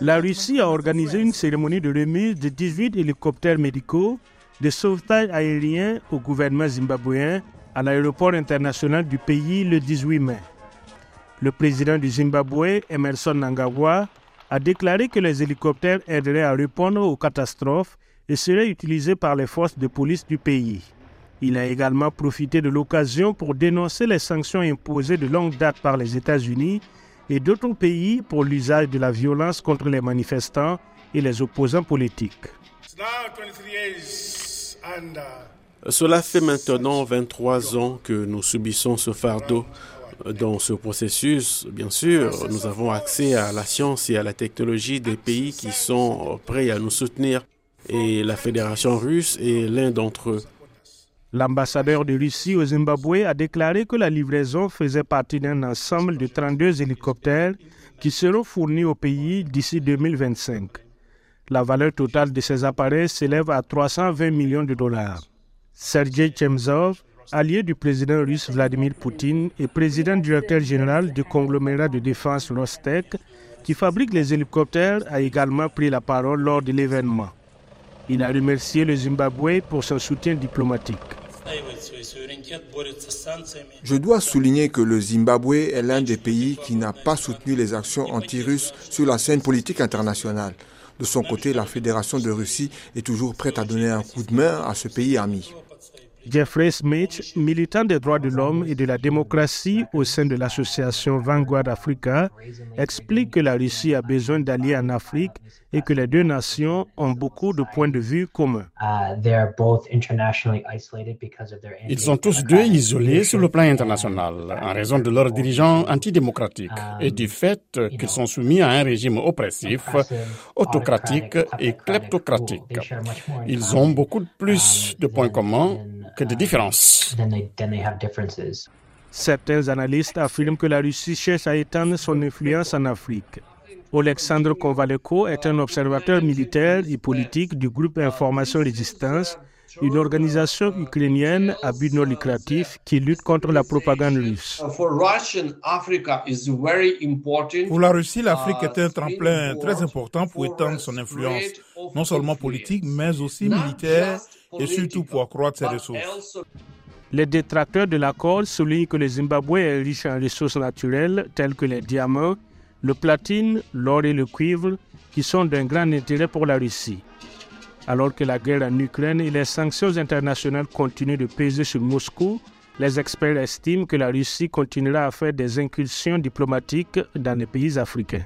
La Russie a organisé une cérémonie de remise de 18 hélicoptères médicaux de sauvetage aérien au gouvernement zimbabwéen à l'aéroport international du pays le 18 mai. Le président du Zimbabwe, Emerson Nangagwa, a déclaré que les hélicoptères aideraient à répondre aux catastrophes et seraient utilisés par les forces de police du pays. Il a également profité de l'occasion pour dénoncer les sanctions imposées de longue date par les États-Unis et d'autres pays pour l'usage de la violence contre les manifestants et les opposants politiques. Cela fait maintenant 23 ans que nous subissons ce fardeau. Dans ce processus, bien sûr, nous avons accès à la science et à la technologie des pays qui sont prêts à nous soutenir. Et la Fédération russe est l'un d'entre eux. L'ambassadeur de Russie au Zimbabwe a déclaré que la livraison faisait partie d'un ensemble de 32 hélicoptères qui seront fournis au pays d'ici 2025. La valeur totale de ces appareils s'élève à 320 millions de dollars. Sergei Chemzov, allié du président russe Vladimir Poutine et président directeur général du conglomérat de défense Rostec, qui fabrique les hélicoptères, a également pris la parole lors de l'événement. Il a remercié le Zimbabwe pour son soutien diplomatique. Je dois souligner que le Zimbabwe est l'un des pays qui n'a pas soutenu les actions anti-russes sur la scène politique internationale. De son côté, la Fédération de Russie est toujours prête à donner un coup de main à ce pays ami. Jeffrey Smith, militant des droits de l'homme et de la démocratie au sein de l'association Vanguard Africa, explique que la Russie a besoin d'alliés en Afrique et que les deux nations ont beaucoup de points de vue communs. Ils sont tous deux isolés sur le plan international en raison de leurs dirigeants antidémocratiques et du fait qu'ils sont soumis à un régime oppressif, autocratique et kleptocratique. Ils ont beaucoup plus de points communs que de différences. Certains analystes affirment que la Russie cherche à étendre son influence en Afrique. Alexandre Kovaleko est un observateur militaire et politique du groupe Information Résistance, une organisation ukrainienne à but non lucratif qui lutte contre la propagande russe. Pour la Russie, l'Afrique est un tremplin très important pour étendre son influence, non seulement politique, mais aussi militaire et surtout pour accroître ses ressources. Les détracteurs de l'accord soulignent que le Zimbabwe est riche en ressources naturelles telles que les diamants, le platine, l'or et le cuivre, qui sont d'un grand intérêt pour la Russie. Alors que la guerre en Ukraine et les sanctions internationales continuent de peser sur Moscou, les experts estiment que la Russie continuera à faire des incursions diplomatiques dans les pays africains.